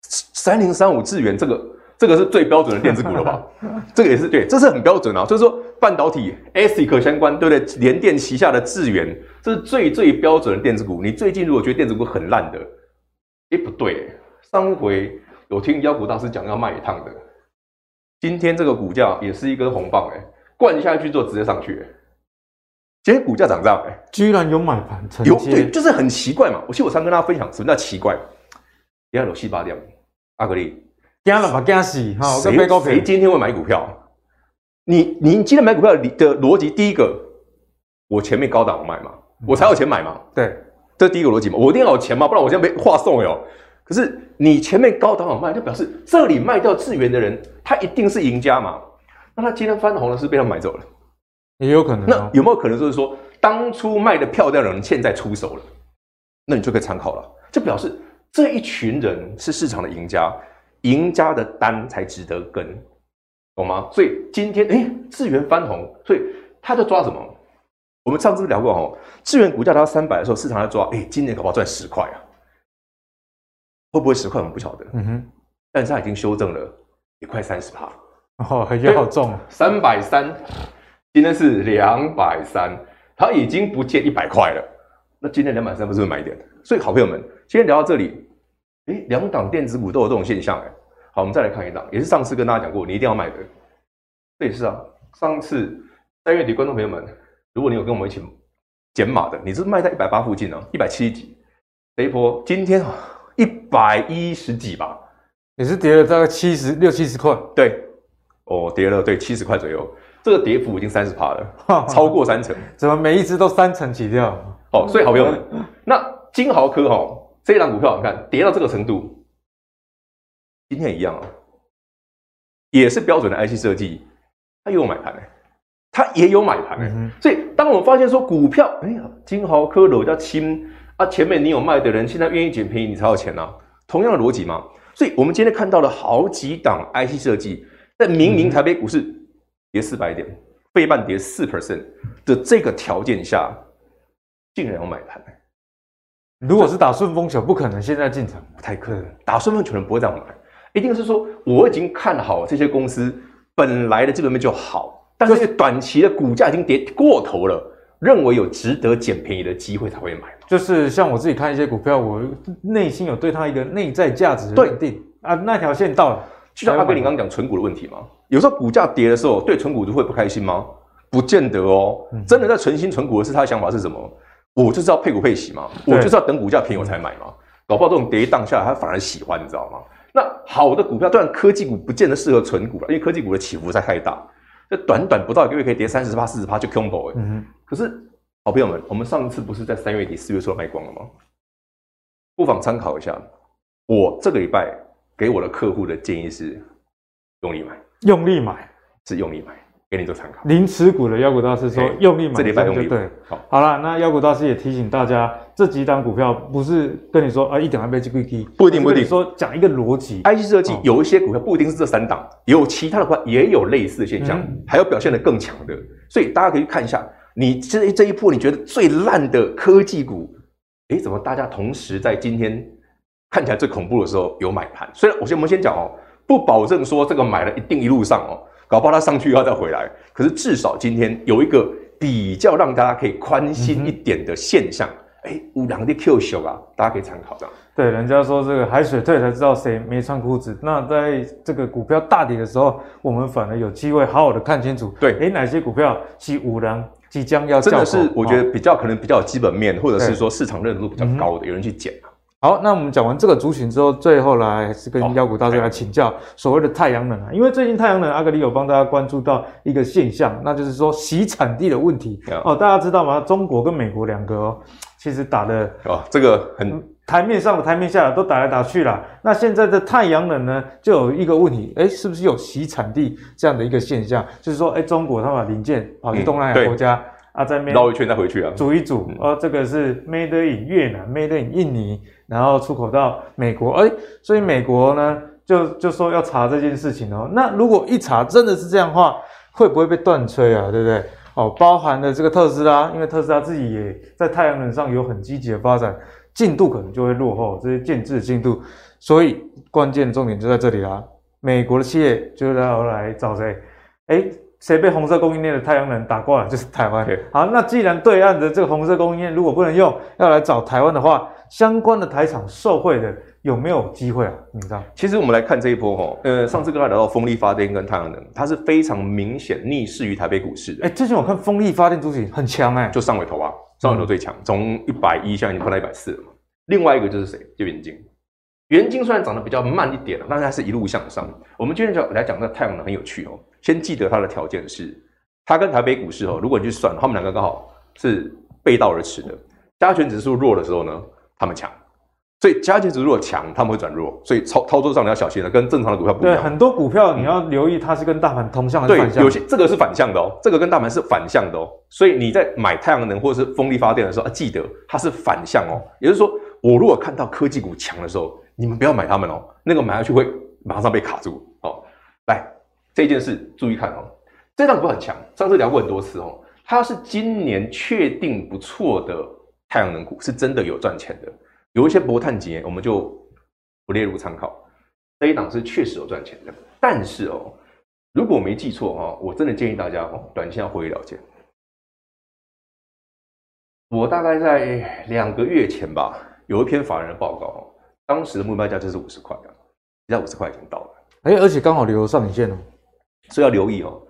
三零三五智源这个这个是最标准的电子股了吧？(laughs) 这个也是对，这是很标准啊。就是说半导体 ASIC 相关，对不对？联电旗下的智源，这是最最标准的电子股。你最近如果觉得电子股很烂的，哎，不对，上回有听妖股大师讲要卖一趟的，今天这个股价也是一根红棒，哎，灌下去之后直接上去，今天股价涨这样，哎，居然有买盘，有对，就是很奇怪嘛。我其实我常跟大家分享什么叫奇怪，第二楼七八点，阿格力，惊了吧，惊死哈！谁谁今天会买股票？你你今天买股票的逻辑，第一个，我前面高档我卖嘛，我才有钱买嘛，对。这是第一个逻辑嘛，我一定要有钱嘛，不然我现在没话 (laughs) 送哟。可是你前面高档有卖，就表示这里卖掉智源的人，他一定是赢家嘛。那他今天翻红了，是被他买走了，也有可能、哦。那有没有可能就是说，当初卖的漂亮的人现在出手了？那你就可以参考了，就表示这一群人是市场的赢家，赢家的单才值得跟，懂吗？所以今天哎，智源翻红，所以他在抓什么？我们上次聊过哦，智源股价到三百的时候，市场在抓，哎，今年可不可以赚十块啊？会不会十块？我们不晓得。嗯哼，但是他已经修正了一块三十趴。哦，也好重，三百三，今天是两百三，它已经不见一百块了。那今天两百三不是会买点？所以，好朋友们，今天聊到这里，哎，两档电子股都有这种现象，哎，好，我们再来看一档，也是上次跟大家讲过，你一定要买的。这也是啊，上次三月底，观众朋友们。如果你有跟我们一起减码的，你是卖在一百八附近呢，一百七十几，这一波今天一百一十几吧，也是跌了大概七十六七十块，对，哦，跌了对七十块左右，这个跌幅已经三十趴了，(laughs) 超过三成，怎么每一只都三成起跳？哦，所以好朋友们，那金豪科哈这一档股票，你看跌到这个程度，今天也一样啊，也是标准的 IC 设计，它也有买盘呢。它也有买盘哎、欸，所以当我们发现说股票，哎呀，金豪科楼叫轻啊，前面你有卖的人，现在愿意捡便宜，你才有钱啊，同样的逻辑嘛。所以我们今天看到了好几档 IC 设计，在明明台北股市跌四百点，费半跌四 percent 的这个条件下，竟然有买盘、欸。如果是打顺风球，不可能现在进场，不太可能。打顺风球的人不会这样买，一定是说我已经看好这些公司本来的基本面就好。但是短期的股价已经跌过头了，认为有值得捡便宜的机会才会买。就是像我自己看一些股票，我内心有对它一个内在价值的认定啊，那条线到了。就像阿哥你刚刚讲存股的问题嘛，有时候股价跌的时候，对存股就会不开心吗？不见得哦。真的在存心存股的是他的想法是什么？我就是要配股配息嘛，我就是要等股价便宜我才买嘛。搞不好这种跌一荡下来，他反而喜欢，你知道吗？那好的股票，当然科技股不见得适合存股了，因为科技股的起伏在太大。这短短不到一个月可以跌三十趴、四十趴就 combo 哎，嗯、可是好朋友们，我们上次不是在三月底、四月初卖光了吗？不妨参考一下。我这个礼拜给我的客户的建议是：用力买，用力买，是用力买。给你做参考。零持股的妖股大师说：“用力买，这礼拜用力买。对，好，好了，那妖股大师也提醒大家，这几档股票不是跟你说啊，一点还没去 q 不一定，不一定。说讲一个逻辑，IC 设计有一些股票不一定是这三档，有其他的话也有类似的现象，还有表现得更强的，所以大家可以看一下，你这这一波你觉得最烂的科技股，诶，怎么大家同时在今天看起来最恐怖的时候有买盘？虽然我先我们先讲哦，不保证说这个买了一定一路上哦。搞不好它上去以后再回来，可是至少今天有一个比较让大家可以宽心一点的现象。哎、嗯，五郎的 Q 秀啊，大家可以参考这样。对，人家说这个海水退才知道谁没穿裤子。那在这个股票大跌的时候，我们反而有机会好好的看清楚。对，哎，哪些股票是五粮即将要真的是我觉得比较可能比较有基本面，或者是说市场认同度比较高的，有人去捡。好，那我们讲完这个族群之后，最后来还是跟妖股大师来请教所谓的太阳能啊，因为最近太阳能阿格里有帮大家关注到一个现象，那就是说洗产地的问题。哦，大家知道吗？中国跟美国两个哦。其实打的哦，这个很台面上的台面下的都打来打去啦。那现在的太阳能呢，就有一个问题，哎，是不是有洗产地这样的一个现象？就是说，哎，中国他把零件跑去东南亚国家、嗯、啊，在那边绕一圈再回去啊，煮一煮。哦、这个是 Made in 越南，Made in 印尼，然后出口到美国。哎，所以美国呢，就就说要查这件事情哦。那如果一查真的是这样的话，会不会被断炊啊？对不对？哦，包含了这个特斯拉，因为特斯拉自己也在太阳能上有很积极的发展，进度可能就会落后这些建制的进度，所以关键重点就在这里啦。美国的企业就要来找谁？哎，谁被红色供应链的太阳能打挂了？就是台湾。好，那既然对岸的这个红色供应链如果不能用，要来找台湾的话，相关的台厂受惠的。有没有机会啊？你知道，其实我们来看这一波哈，呃，上次跟他聊到风力发电跟太阳能，它是非常明显逆势于台北股市的。哎，最近我看风力发电主体很强哎，就上尾头啊，上尾头最强，从一百一现在已经碰到一百四了嘛。另外一个就是谁？就元晶，元晶虽然涨得比较慢一点，但是它是一路向上。我们今天就来讲那太阳能很有趣哦。先记得它的条件是，它跟台北股市哦，如果你去算，他们两个刚好是背道而驰的。加权指数弱的时候呢，他们强。所以加权指数如果强，他们会转弱，所以操操作上你要小心了，跟正常的股票不一样。对，很多股票你要留意，它是跟大盘同向还是反向？对，有些这个是反向的哦，这个跟大盘是反向的哦。所以你在买太阳能或者是风力发电的时候，啊，记得它是反向哦。也就是说，我如果看到科技股强的时候，你们不要买它们哦，那个买下去会马上被卡住哦。来，这件事注意看哦，这档股很强，上次聊过很多次哦，它是今年确定不错的太阳能股，是真的有赚钱的。有一些博碳节，我们就不列入参考。这一档是确实有赚钱的，但是哦，如果我没记错哦，我真的建议大家哦，短期要获利了结。我大概在两个月前吧，有一篇法人的报告哦，当时的目标价就是五十块，现在五十块已经到了，哎，而且刚好留上影线哦，所以要留意哦。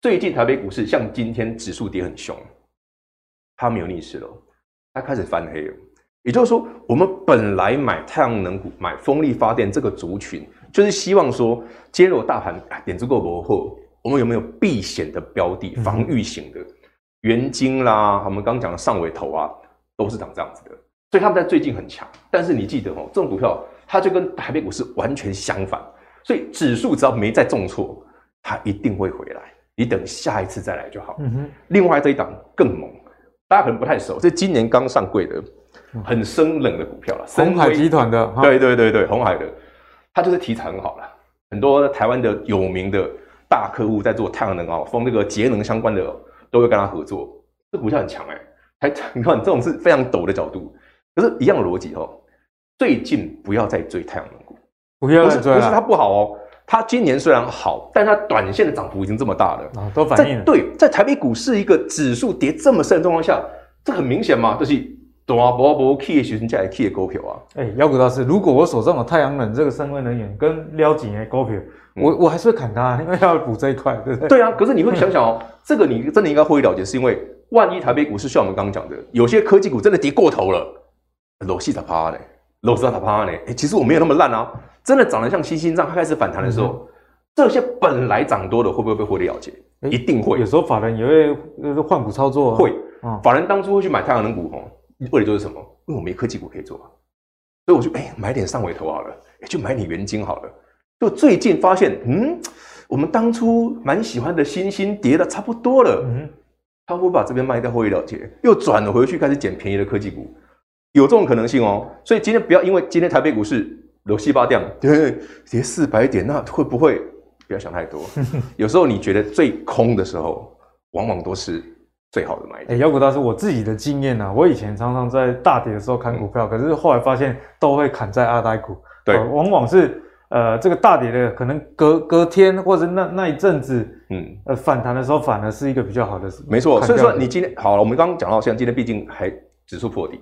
最近台北股市像今天指数跌很凶，它没有逆势了，它开始翻黑了。也就是说，我们本来买太阳能股、买风力发电这个族群，就是希望说，今天如果大盘点足够薄厚，我们有没有避险的标的、防御型的？元晶啦，我们刚讲的上尾头啊，都是长这样子的。所以他们在最近很强，但是你记得哦，这种股票它就跟台北股市完全相反。所以指数只要没再重挫，它一定会回来。你等下一次再来就好。嗯哼。另外这一档更猛，大家可能不太熟，这今年刚上柜的。很生冷的股票了，鸿海集团的，对对对对，鸿海的，它就是题材很好了，很多台湾的有名的大客户在做太阳能哦，风这个节能相关的都会跟他合作，这股票很强哎，还 (laughs) 你看这种是非常陡的角度，可是一样的逻辑哦，最近不要再追太阳能股，不要再追，不是它不好哦，它今年虽然好，但它短线的涨幅已经这么大了啊，都反映了，对，在台北股市一个指数跌这么深的状况下，这很明显嘛，就是。大波波 key 的学生价也 key 的股票啊！哎、欸，妖股大师，如果我手上有太阳能这个相关能源跟撩紧的股票，嗯、我我还是会砍它，(laughs) 因为要补这一块，对不对？对啊，可是你会想想哦，(laughs) 这个你真的应该获利了解，是因为万一台北股市像我们刚刚讲的，有些科技股真的跌过头了，楼细它趴嘞，楼市它趴嘞，哎，其实我没有那么烂啊，真的涨得像星星这样，它开始反弹的时候，嗯、这些本来涨多的会不会被获利了结？欸、一定会。有时候法人也会就是换股操作，会。嗯、法人当初会去买太阳能股哦。为的就是什么？因为我没科技股可以做啊，所以我就哎、欸、买点上尾头好了，哎、欸、就买点元金好了。就最近发现，嗯，我们当初蛮喜欢的新兴跌的差不多了，嗯，他会把这边卖掉获利了结，又转了回去开始捡便宜的科技股，有这种可能性哦。所以今天不要因为今天台北股市有西巴掉，对，跌四百点，那会不会不要想太多？(laughs) 有时候你觉得最空的时候，往往都是。最好的买点。哎、欸，妖股大师，我自己的经验啊，我以前常常在大跌的时候砍股票，嗯、可是后来发现都会砍在阿呆股。对、呃，往往是呃，这个大跌的可能隔隔天或者那那一阵子，嗯，呃，反弹的时候反而是一个比较好的。没错，所以说你今天好了，我们刚刚讲到，像今天毕竟还指数破底，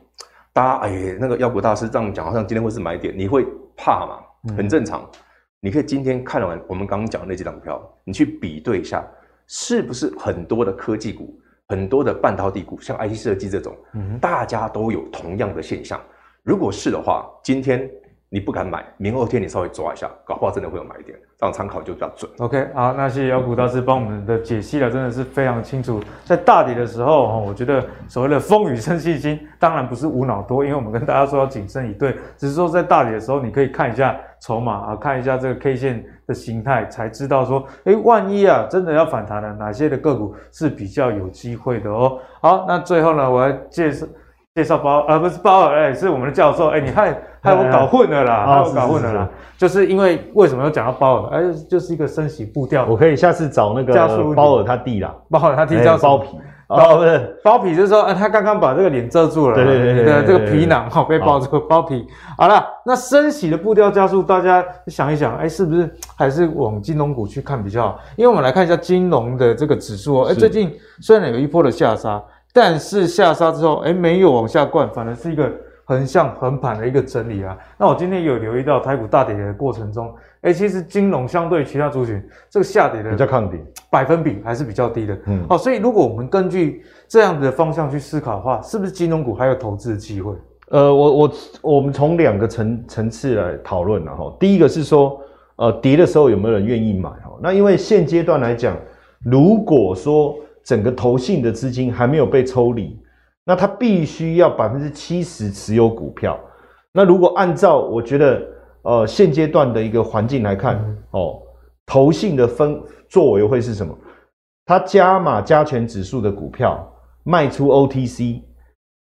大家哎，那个妖股大师这样讲，好像今天会是买点，你会怕吗？很正常。嗯、你可以今天看完我们刚刚讲的那几档股票，你去比对一下，是不是很多的科技股、很多的半导体股，像 IC 设计这种，嗯，大家都有同样的现象。如果是的话，今天。你不敢买，明后天你稍微抓一下，搞不好真的会有买点，这样参考就比较准。OK，好，那谢谢妖股大师帮我们的解析了，真的是非常清楚。在大底的时候，我觉得所谓的风雨生信心，当然不是无脑多，因为我们跟大家说要谨慎以对，只是说在大底的时候，你可以看一下筹码啊，看一下这个 K 线的形态，才知道说，哎，万一啊真的要反弹了，哪些的个股是比较有机会的哦。好，那最后呢，我来介绍。介绍包呃不是包尔哎，是我们的教授哎，你看害我搞混了啦，害我搞混了啦，就是因为为什么要讲到鲍尔？哎，就是一个升息步调。我可以下次找那个鲍尔他弟啦，鲍尔他弟叫包皮，包不是包皮，就是说啊，他刚刚把这个脸遮住了，对对对对，这个皮囊哈被包住，包皮。好了，那升息的步调加速，大家想一想，哎，是不是还是往金融股去看比较好？因为我们来看一下金融的这个指数哦，哎，最近虽然有一波的下杀。但是下杀之后，哎，没有往下灌，反而是一个横向横盘的一个整理啊。那我今天有留意到台股大跌的过程中，哎，其实金融相对其他族群，这个下跌的比较抗跌，百分比还是比较低的。嗯，好，所以如果我们根据这样的方向去思考的话，是不是金融股还有投资的机会？呃，我我我们从两个层层次来讨论了哈。第一个是说，呃，跌的时候有没有人愿意买哈？那因为现阶段来讲，如果说整个投信的资金还没有被抽离，那他必须要百分之七十持有股票。那如果按照我觉得，呃，现阶段的一个环境来看，嗯、哦，投信的分作为会是什么？他加码加权指数的股票卖出 OTC，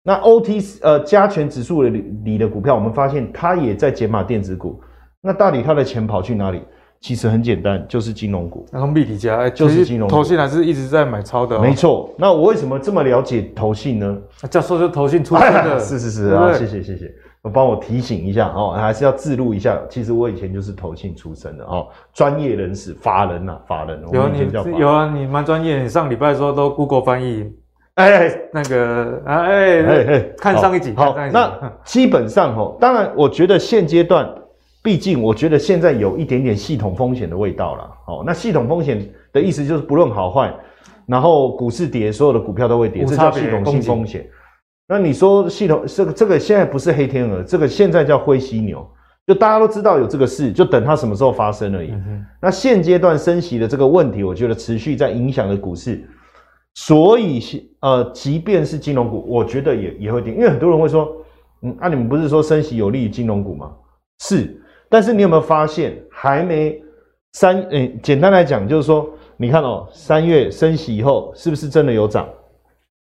那 OTC 呃加权指数里里的股票，我们发现他也在减码电子股。那到底他的钱跑去哪里？其实很简单，就是金融股。那从币体家，哎，就是金融股。投信还是一直在买超的、哦。没错。那我为什么这么了解投信呢？教授就投信出身的。是是是啊，谢谢谢谢。我帮我提醒一下哦，还是要自录一下。其实我以前就是投信出身的哦，专业人士、法人呐、啊，法人。有你有啊，你蛮专业。你上礼拜说都 Google 翻译，哎，哎，那个啊，哎哎哎，看上一集。好，好那基本上哦，当然，我觉得现阶段。毕竟，我觉得现在有一点点系统风险的味道了。哦，那系统风险的意思就是不论好坏，然后股市跌，所有的股票都会跌，这叫系统性风险。那你说系统这个这个现在不是黑天鹅，这个现在叫灰犀牛，就大家都知道有这个事，就等它什么时候发生而已。嗯、那现阶段升息的这个问题，我觉得持续在影响着股市，所以呃，即便是金融股，我觉得也也会跌，因为很多人会说，嗯，啊，你们不是说升息有利于金融股吗？是。但是你有没有发现，还没三？诶、欸，简单来讲就是说，你看哦，三月升息以后，是不是真的有涨？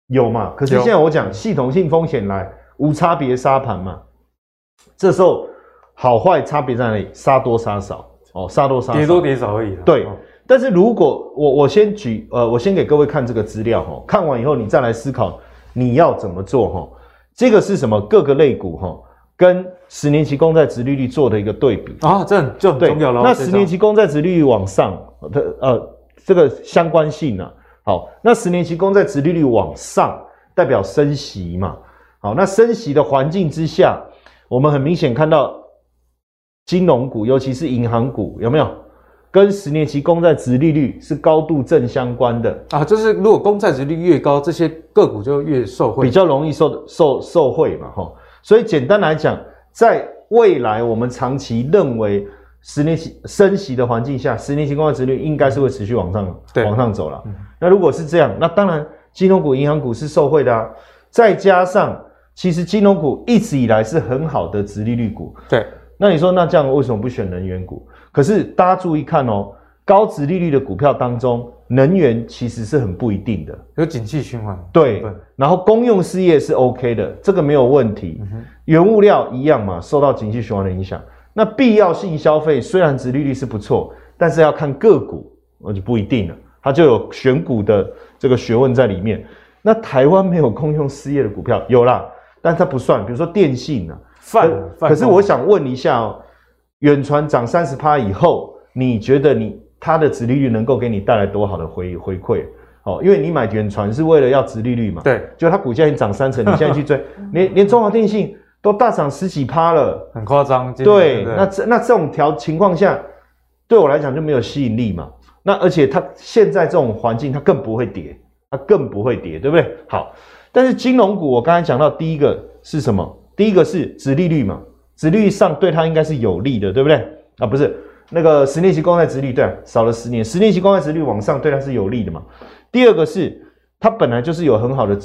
有嘛？可是现在我讲系统性风险来，无差别杀盘嘛。这时候好坏差别在哪里？杀多杀少哦，杀多杀少，跌多跌少而已。对。哦、但是如果我我先举呃，我先给各位看这个资料哈，看完以后你再来思考你要怎么做哈。这个是什么？各个类股哈。跟十年期公债殖利率做的一个对比啊，这就很重要了。那十年期公债殖利率往上的呃，这个相关性呢、啊？好，那十年期公债殖利率往上代表升息嘛？好，那升息的环境之下，我们很明显看到金融股，尤其是银行股，有没有跟十年期公债殖利率是高度正相关的啊？就是如果公债殖利率越高，这些个股就越受惠，比较容易受受受惠嘛？哈。所以简单来讲，在未来我们长期认为十年期升息的环境下，十年期公债殖利率应该是会持续往上对往上走了。嗯、那如果是这样，那当然金融股、银行股是受惠的啊。再加上，其实金融股一直以来是很好的殖利率股。对。那你说，那这样为什么不选能源股？可是大家注意看哦，高殖利率的股票当中。能源其实是很不一定的，有景气循环。对，然后公用事业是 OK 的，这个没有问题。嗯、原物料一样嘛，受到景气循环的影响。那必要性消费虽然殖利率是不错，但是要看个股，那就不一定了。它就有选股的这个学问在里面。那台湾没有公用事业的股票有啦，但它不算。比如说电信啊，泛，可是我想问一下哦，远传涨三十趴以后，你觉得你它的殖利率能够给你带来多好的回回馈？哦，因为你买远传是为了要殖利率嘛。对，就它股价已经涨三成，你现在去追，(laughs) 连连中华电信都大涨十几趴了，很夸张。对，对那这那这种条情况下，对我来讲就没有吸引力嘛。那而且它现在这种环境，它更不会跌，它更不会跌，对不对？好，但是金融股，我刚才讲到第一个是什么？第一个是殖利率嘛，殖利率上对它应该是有利的，对不对？啊，不是那个十年期公债殖率，对，少了十年，十年期公债殖率往上对它是有利的嘛。第二个是它本来就是有很好的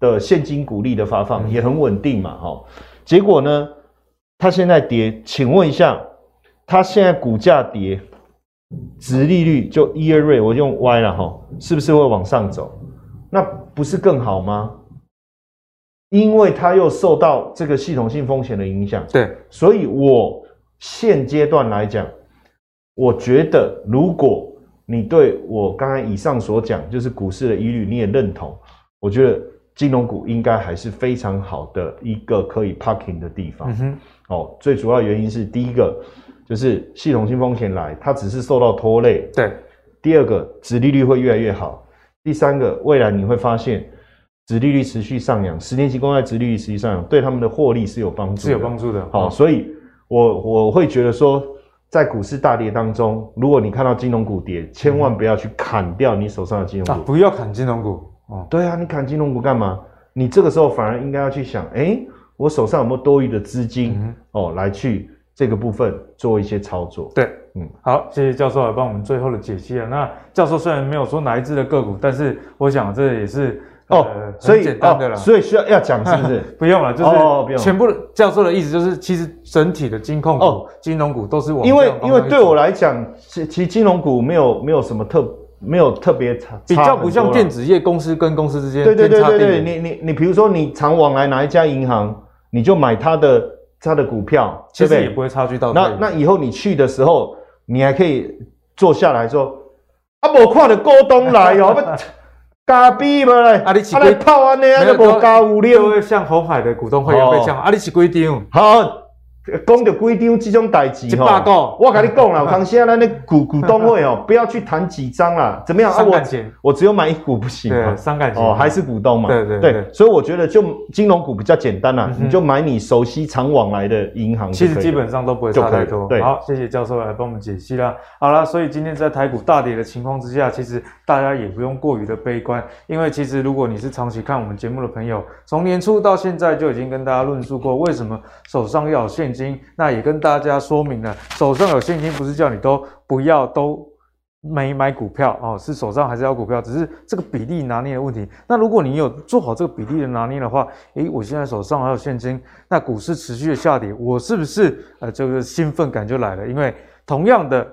的现金股利的发放，也很稳定嘛，哈。结果呢，它现在跌，请问一下，它现在股价跌，殖利率就 year rate，我用 Y 了哈，是不是会往上走？那不是更好吗？因为它又受到这个系统性风险的影响，对，所以我现阶段来讲，我觉得如果你对我刚才以上所讲，就是股市的疑虑，你也认同，我觉得金融股应该还是非常好的一个可以 parking 的地方。嗯哼，哦，最主要原因是第一个。就是系统性风险来，它只是受到拖累。对，第二个，殖利率会越来越好。第三个，未来你会发现，殖利率持续上扬，十年期公债殖利率持续上扬，对他们的获利是有帮助，是有帮助的。好，所以我我会觉得说，在股市大跌当中，如果你看到金融股跌，千万不要去砍掉你手上的金融股。啊，不要砍金融股。哦，对啊，你砍金融股干嘛？你这个时候反而应该要去想，哎，我手上有没有多余的资金？嗯，哦，来去。这个部分做一些操作，对，嗯，好，谢谢教授来帮我们最后的解析啊。那教授虽然没有说哪一只的个股，但是我想这也是哦，所以简单的了，所以需要要讲是不是？(laughs) 不用了，就是全部教授的意思就是，其实整体的金控股、金融股都是我。因为因为对我来讲，其其实金融股没有没有什么特没有特别差，比较不像电子业公司跟公司之间。对对对对对，你你你比如说你常往来哪一家银行，你就买它的。它的股票其实也不会差距到那那以后你去的时候，你还可以坐下来说啊，我看的股东来哦，(laughs) 不加币嘛嘞，啊你来泡安尼啊都无加五六，像红海的股东会有被这样，啊你是几张？好。讲到规张这种代志吼，我跟你讲啦，(laughs) 康熙啊，咱那股股东会哦，不要去谈几张啦，怎么样啊？我我只有买一股不行吗？伤感情哦，还是股东嘛？对对对，所以我觉得就金融股比较简单啦，你就买你熟悉常往来的银行，其实基本上都不会差太多。对，好，谢谢教授来帮我们解析啦。好啦，所以今天在台股大跌的情况之下，其实大家也不用过于的悲观，因为其实如果你是长期看我们节目的朋友，从年初到现在就已经跟大家论述过，为什么手上要有现金。那也跟大家说明了，手上有现金不是叫你都不要都没买股票哦，是手上还是要股票，只是这个比例拿捏的问题。那如果你有做好这个比例的拿捏的话，诶，我现在手上还有现金，那股市持续的下跌，我是不是呃这个兴奋感就来了？因为同样的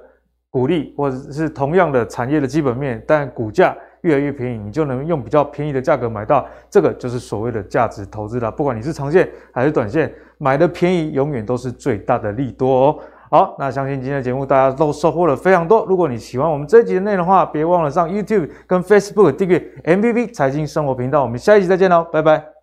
股利或者是同样的产业的基本面，但股价。越来越便宜，你就能用比较便宜的价格买到，这个就是所谓的价值投资了。不管你是长线还是短线，买的便宜永远都是最大的利多哦。好，那相信今天的节目大家都收获了非常多。如果你喜欢我们这一集的内容的话，别忘了上 YouTube 跟 Facebook 订阅 MVP 财经生活频道。我们下一集再见喽，拜拜。